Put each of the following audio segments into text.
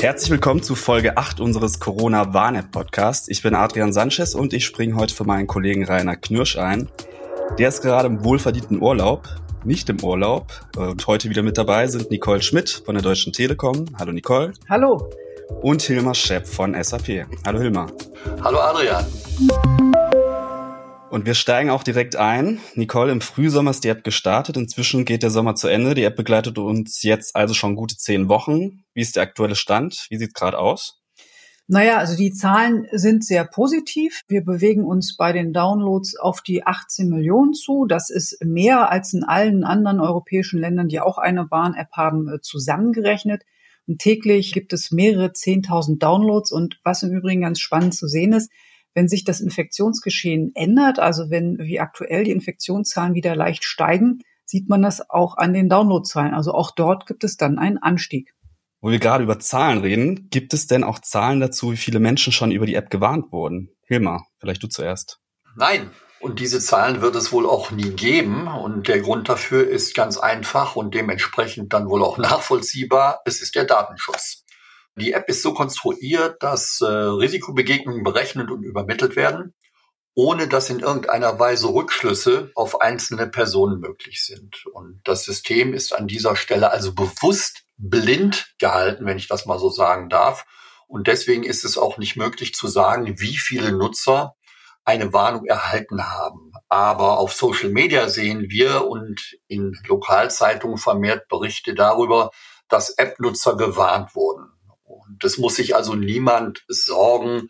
Herzlich willkommen zu Folge 8 unseres Corona-Warn-App-Podcasts. Ich bin Adrian Sanchez und ich springe heute für meinen Kollegen Rainer Knirsch ein. Der ist gerade im wohlverdienten Urlaub, nicht im Urlaub. Und heute wieder mit dabei sind Nicole Schmidt von der Deutschen Telekom. Hallo Nicole. Hallo. Und Hilmar Schepp von SAP. Hallo Hilmar. Hallo Adrian. Und wir steigen auch direkt ein. Nicole, im Frühsommer ist die App gestartet. Inzwischen geht der Sommer zu Ende. Die App begleitet uns jetzt also schon gute zehn Wochen. Wie ist der aktuelle Stand? Wie sieht es gerade aus? Naja, also die Zahlen sind sehr positiv. Wir bewegen uns bei den Downloads auf die 18 Millionen zu. Das ist mehr als in allen anderen europäischen Ländern, die auch eine Warn-App haben, äh, zusammengerechnet. Und täglich gibt es mehrere 10.000 Downloads. Und was im Übrigen ganz spannend zu sehen ist, wenn sich das Infektionsgeschehen ändert, also wenn wie aktuell die Infektionszahlen wieder leicht steigen, sieht man das auch an den Downloadzahlen. Also auch dort gibt es dann einen Anstieg. Wo wir gerade über Zahlen reden, gibt es denn auch Zahlen dazu, wie viele Menschen schon über die App gewarnt wurden? Hilmar, vielleicht du zuerst. Nein, und diese Zahlen wird es wohl auch nie geben. Und der Grund dafür ist ganz einfach und dementsprechend dann wohl auch nachvollziehbar. Es ist der Datenschutz. Die App ist so konstruiert, dass äh, Risikobegegnungen berechnet und übermittelt werden, ohne dass in irgendeiner Weise Rückschlüsse auf einzelne Personen möglich sind. Und das System ist an dieser Stelle also bewusst blind gehalten, wenn ich das mal so sagen darf. Und deswegen ist es auch nicht möglich zu sagen, wie viele Nutzer eine Warnung erhalten haben. Aber auf Social Media sehen wir und in Lokalzeitungen vermehrt Berichte darüber, dass App-Nutzer gewarnt wurden. Es muss sich also niemand sorgen,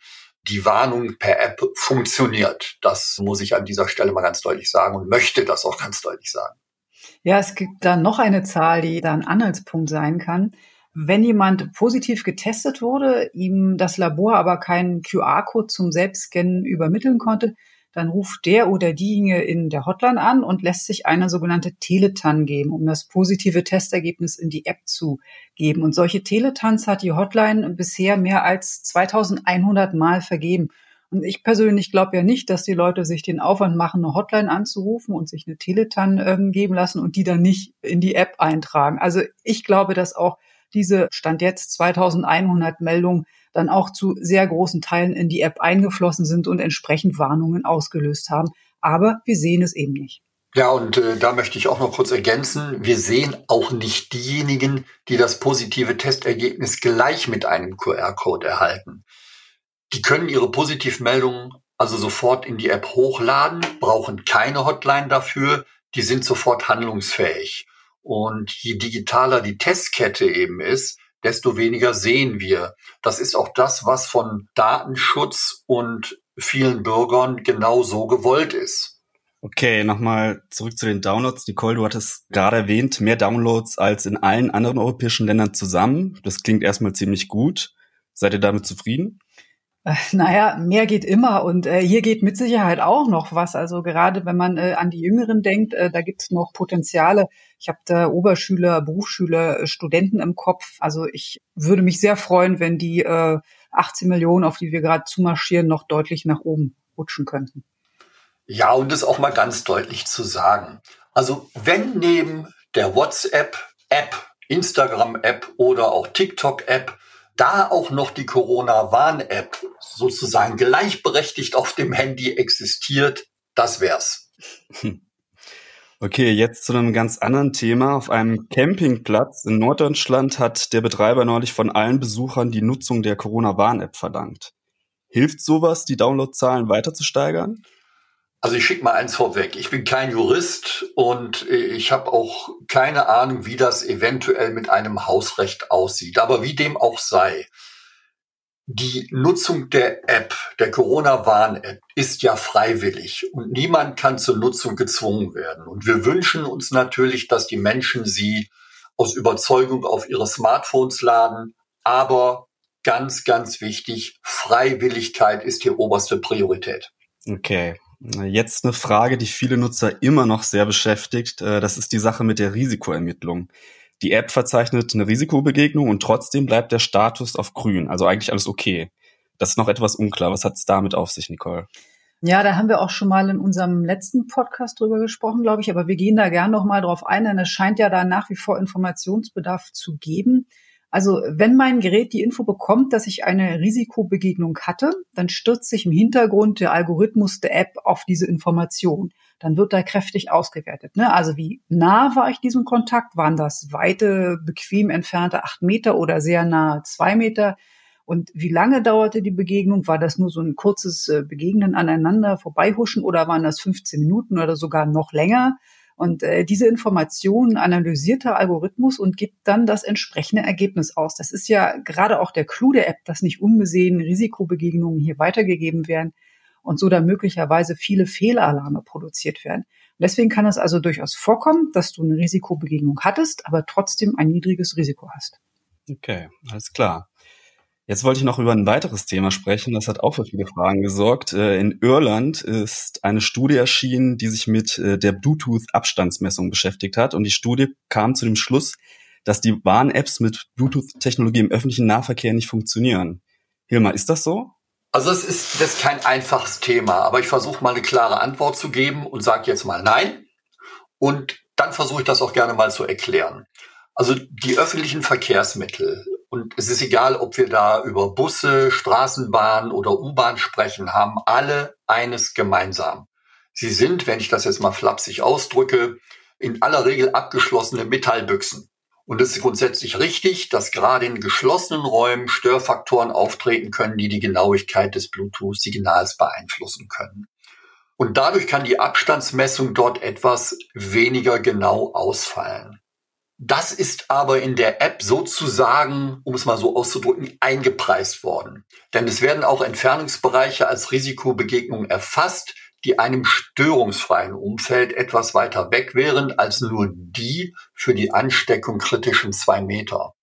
die Warnung per App funktioniert. Das muss ich an dieser Stelle mal ganz deutlich sagen und möchte das auch ganz deutlich sagen. Ja, es gibt da noch eine Zahl, die da ein Anhaltspunkt sein kann. Wenn jemand positiv getestet wurde, ihm das Labor aber keinen QR-Code zum Selbstscannen übermitteln konnte, dann ruft der oder diejenige in der Hotline an und lässt sich eine sogenannte Teletan geben, um das positive Testergebnis in die App zu geben. Und solche Teletans hat die Hotline bisher mehr als 2100 Mal vergeben. Und ich persönlich glaube ja nicht, dass die Leute sich den Aufwand machen, eine Hotline anzurufen und sich eine Teletan ähm, geben lassen und die dann nicht in die App eintragen. Also ich glaube, dass auch diese Stand jetzt 2100 Meldungen dann auch zu sehr großen Teilen in die App eingeflossen sind und entsprechend Warnungen ausgelöst haben. Aber wir sehen es eben nicht. Ja, und äh, da möchte ich auch noch kurz ergänzen. Wir sehen auch nicht diejenigen, die das positive Testergebnis gleich mit einem QR-Code erhalten. Die können ihre Positivmeldungen also sofort in die App hochladen, brauchen keine Hotline dafür, die sind sofort handlungsfähig. Und je digitaler die Testkette eben ist, desto weniger sehen wir. Das ist auch das, was von Datenschutz und vielen Bürgern genau so gewollt ist. Okay, nochmal zurück zu den Downloads. Nicole, du hattest gerade erwähnt, mehr Downloads als in allen anderen europäischen Ländern zusammen. Das klingt erstmal ziemlich gut. Seid ihr damit zufrieden? Naja, mehr geht immer und äh, hier geht mit Sicherheit auch noch was. Also gerade wenn man äh, an die Jüngeren denkt, äh, da gibt es noch Potenziale. Ich habe da Oberschüler, Berufsschüler, äh, Studenten im Kopf. Also ich würde mich sehr freuen, wenn die äh, 18 Millionen, auf die wir gerade zumarschieren, noch deutlich nach oben rutschen könnten. Ja, und das auch mal ganz deutlich zu sagen. Also wenn neben der WhatsApp-App, Instagram-App oder auch TikTok-App da auch noch die Corona-Warn-App sozusagen gleichberechtigt auf dem Handy existiert, das wär's. Okay, jetzt zu einem ganz anderen Thema. Auf einem Campingplatz in Norddeutschland hat der Betreiber neulich von allen Besuchern die Nutzung der Corona-Warn-App verlangt. Hilft sowas, die Downloadzahlen weiter zu steigern? Also ich schicke mal eins vorweg. Ich bin kein Jurist und ich habe auch keine Ahnung, wie das eventuell mit einem Hausrecht aussieht. Aber wie dem auch sei, die Nutzung der App, der Corona-Warn-App, ist ja freiwillig und niemand kann zur Nutzung gezwungen werden. Und wir wünschen uns natürlich, dass die Menschen sie aus Überzeugung auf ihre Smartphones laden. Aber ganz, ganz wichtig, Freiwilligkeit ist hier oberste Priorität. Okay. Jetzt eine Frage, die viele Nutzer immer noch sehr beschäftigt. Äh, das ist die Sache mit der Risikoermittlung. Die App verzeichnet eine Risikobegegnung und trotzdem bleibt der Status auf grün. Also eigentlich alles okay. Das ist noch etwas unklar. Was hat es damit auf sich, Nicole? Ja, da haben wir auch schon mal in unserem letzten Podcast drüber gesprochen, glaube ich. Aber wir gehen da gern noch mal drauf ein, denn es scheint ja da nach wie vor Informationsbedarf zu geben. Also wenn mein Gerät die Info bekommt, dass ich eine Risikobegegnung hatte, dann stürzt sich im Hintergrund der Algorithmus der App auf diese Information. Dann wird da kräftig ausgewertet. Ne? Also wie nah war ich diesem Kontakt? Waren das weite, bequem entfernte acht Meter oder sehr nahe zwei Meter? Und wie lange dauerte die Begegnung? War das nur so ein kurzes äh, Begegnen aneinander, vorbeihuschen oder waren das 15 Minuten oder sogar noch länger? Und äh, diese Informationen analysiert der Algorithmus und gibt dann das entsprechende Ergebnis aus. Das ist ja gerade auch der Clou der App, dass nicht unbesehen Risikobegegnungen hier weitergegeben werden und so dann möglicherweise viele Fehlalarme produziert werden. Und deswegen kann es also durchaus vorkommen, dass du eine Risikobegegnung hattest, aber trotzdem ein niedriges Risiko hast. Okay, alles klar. Jetzt wollte ich noch über ein weiteres Thema sprechen. Das hat auch für viele Fragen gesorgt. Äh, in Irland ist eine Studie erschienen, die sich mit äh, der Bluetooth-Abstandsmessung beschäftigt hat. Und die Studie kam zu dem Schluss, dass die Warn-Apps mit Bluetooth-Technologie im öffentlichen Nahverkehr nicht funktionieren. Hilmar, ist das so? Also es ist, das ist kein einfaches Thema, aber ich versuche mal eine klare Antwort zu geben und sage jetzt mal nein. Und dann versuche ich das auch gerne mal zu erklären. Also die öffentlichen Verkehrsmittel und es ist egal, ob wir da über Busse, Straßenbahn oder U-Bahn sprechen, haben alle eines gemeinsam. Sie sind, wenn ich das jetzt mal flapsig ausdrücke, in aller Regel abgeschlossene Metallbüchsen. Und es ist grundsätzlich richtig, dass gerade in geschlossenen Räumen Störfaktoren auftreten können, die die Genauigkeit des Bluetooth-Signals beeinflussen können. Und dadurch kann die Abstandsmessung dort etwas weniger genau ausfallen. Das ist aber in der App sozusagen, um es mal so auszudrücken, eingepreist worden. Denn es werden auch Entfernungsbereiche als Risikobegegnung erfasst, die einem störungsfreien Umfeld etwas weiter weg wären als nur die für die Ansteckung kritischen zwei Meter.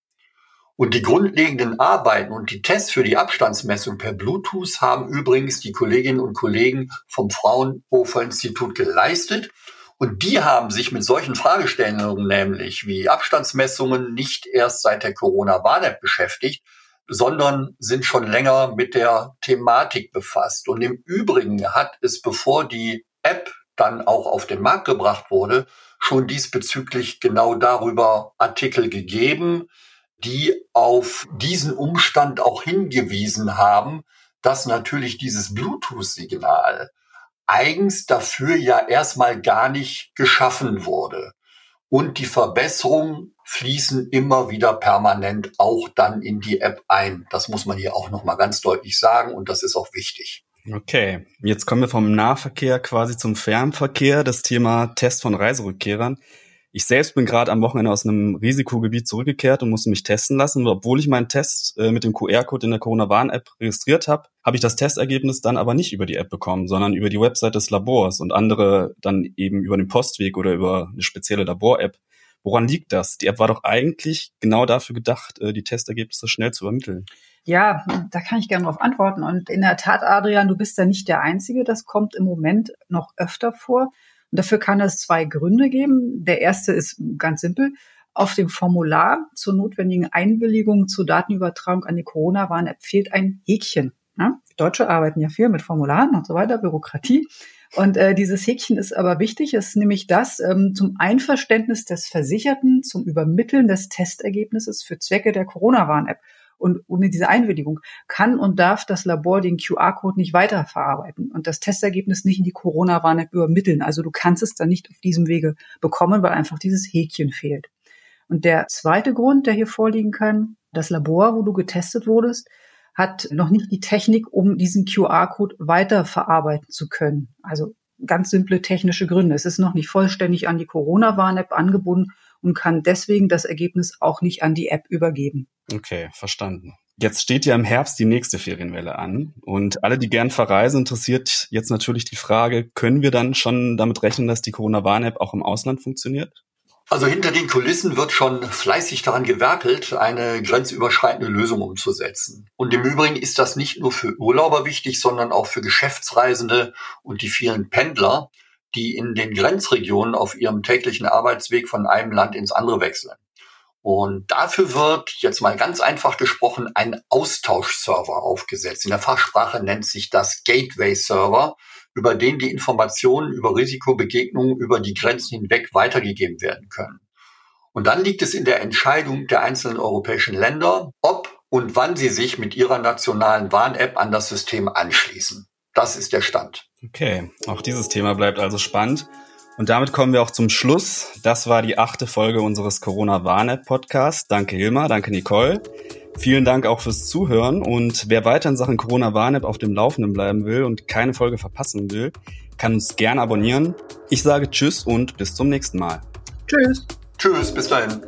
Und die grundlegenden Arbeiten und die Tests für die Abstandsmessung per Bluetooth haben übrigens die Kolleginnen und Kollegen vom Fraunhofer Institut geleistet und die haben sich mit solchen Fragestellungen, nämlich wie Abstandsmessungen, nicht erst seit der Corona-Warn-App beschäftigt, sondern sind schon länger mit der Thematik befasst. Und im Übrigen hat es, bevor die App dann auch auf den Markt gebracht wurde, schon diesbezüglich genau darüber Artikel gegeben, die auf diesen Umstand auch hingewiesen haben, dass natürlich dieses Bluetooth-Signal eigens dafür ja erstmal gar nicht geschaffen wurde. Und die Verbesserungen fließen immer wieder permanent auch dann in die App ein. Das muss man hier auch nochmal ganz deutlich sagen und das ist auch wichtig. Okay, jetzt kommen wir vom Nahverkehr quasi zum Fernverkehr, das Thema Test von Reiserückkehrern. Ich selbst bin gerade am Wochenende aus einem Risikogebiet zurückgekehrt und musste mich testen lassen. Obwohl ich meinen Test äh, mit dem QR-Code in der Corona-Warn-App registriert habe, habe ich das Testergebnis dann aber nicht über die App bekommen, sondern über die Website des Labors und andere dann eben über den Postweg oder über eine spezielle Labor-App. Woran liegt das? Die App war doch eigentlich genau dafür gedacht, äh, die Testergebnisse schnell zu übermitteln. Ja, da kann ich gerne darauf antworten. Und in der Tat, Adrian, du bist da nicht der Einzige. Das kommt im Moment noch öfter vor. Und dafür kann es zwei Gründe geben. Der erste ist ganz simpel. Auf dem Formular zur notwendigen Einwilligung zur Datenübertragung an die Corona-Warn-App fehlt ein Häkchen. Ja? Deutsche arbeiten ja viel mit Formularen und so weiter, Bürokratie. Und äh, dieses Häkchen ist aber wichtig, es ist nämlich das ähm, zum Einverständnis des Versicherten zum Übermitteln des Testergebnisses für Zwecke der Corona-Warn-App. Und ohne diese Einwilligung kann und darf das Labor den QR-Code nicht weiterverarbeiten und das Testergebnis nicht in die Corona-Warn-App übermitteln. Also du kannst es dann nicht auf diesem Wege bekommen, weil einfach dieses Häkchen fehlt. Und der zweite Grund, der hier vorliegen kann, das Labor, wo du getestet wurdest, hat noch nicht die Technik, um diesen QR-Code weiterverarbeiten zu können. Also ganz simple technische Gründe. Es ist noch nicht vollständig an die Corona-Warn-App angebunden und kann deswegen das Ergebnis auch nicht an die App übergeben. Okay, verstanden. Jetzt steht ja im Herbst die nächste Ferienwelle an und alle, die gern verreisen, interessiert jetzt natürlich die Frage, können wir dann schon damit rechnen, dass die Corona-Warn-App auch im Ausland funktioniert? Also hinter den Kulissen wird schon fleißig daran gewerkelt, eine grenzüberschreitende Lösung umzusetzen. Und im Übrigen ist das nicht nur für Urlauber wichtig, sondern auch für Geschäftsreisende und die vielen Pendler, die in den Grenzregionen auf ihrem täglichen Arbeitsweg von einem Land ins andere wechseln. Und dafür wird jetzt mal ganz einfach gesprochen ein Austauschserver aufgesetzt. In der Fachsprache nennt sich das Gateway-Server, über den die Informationen über Risikobegegnungen über die Grenzen hinweg weitergegeben werden können. Und dann liegt es in der Entscheidung der einzelnen europäischen Länder, ob und wann sie sich mit ihrer nationalen Warn-App an das System anschließen. Das ist der Stand. Okay, auch dieses Thema bleibt also spannend. Und damit kommen wir auch zum Schluss. Das war die achte Folge unseres Corona-Warn-App-Podcasts. Danke Hilmar, danke Nicole. Vielen Dank auch fürs Zuhören und wer weiter in Sachen Corona-Warn-App auf dem Laufenden bleiben will und keine Folge verpassen will, kann uns gerne abonnieren. Ich sage Tschüss und bis zum nächsten Mal. Tschüss. Tschüss, bis dahin.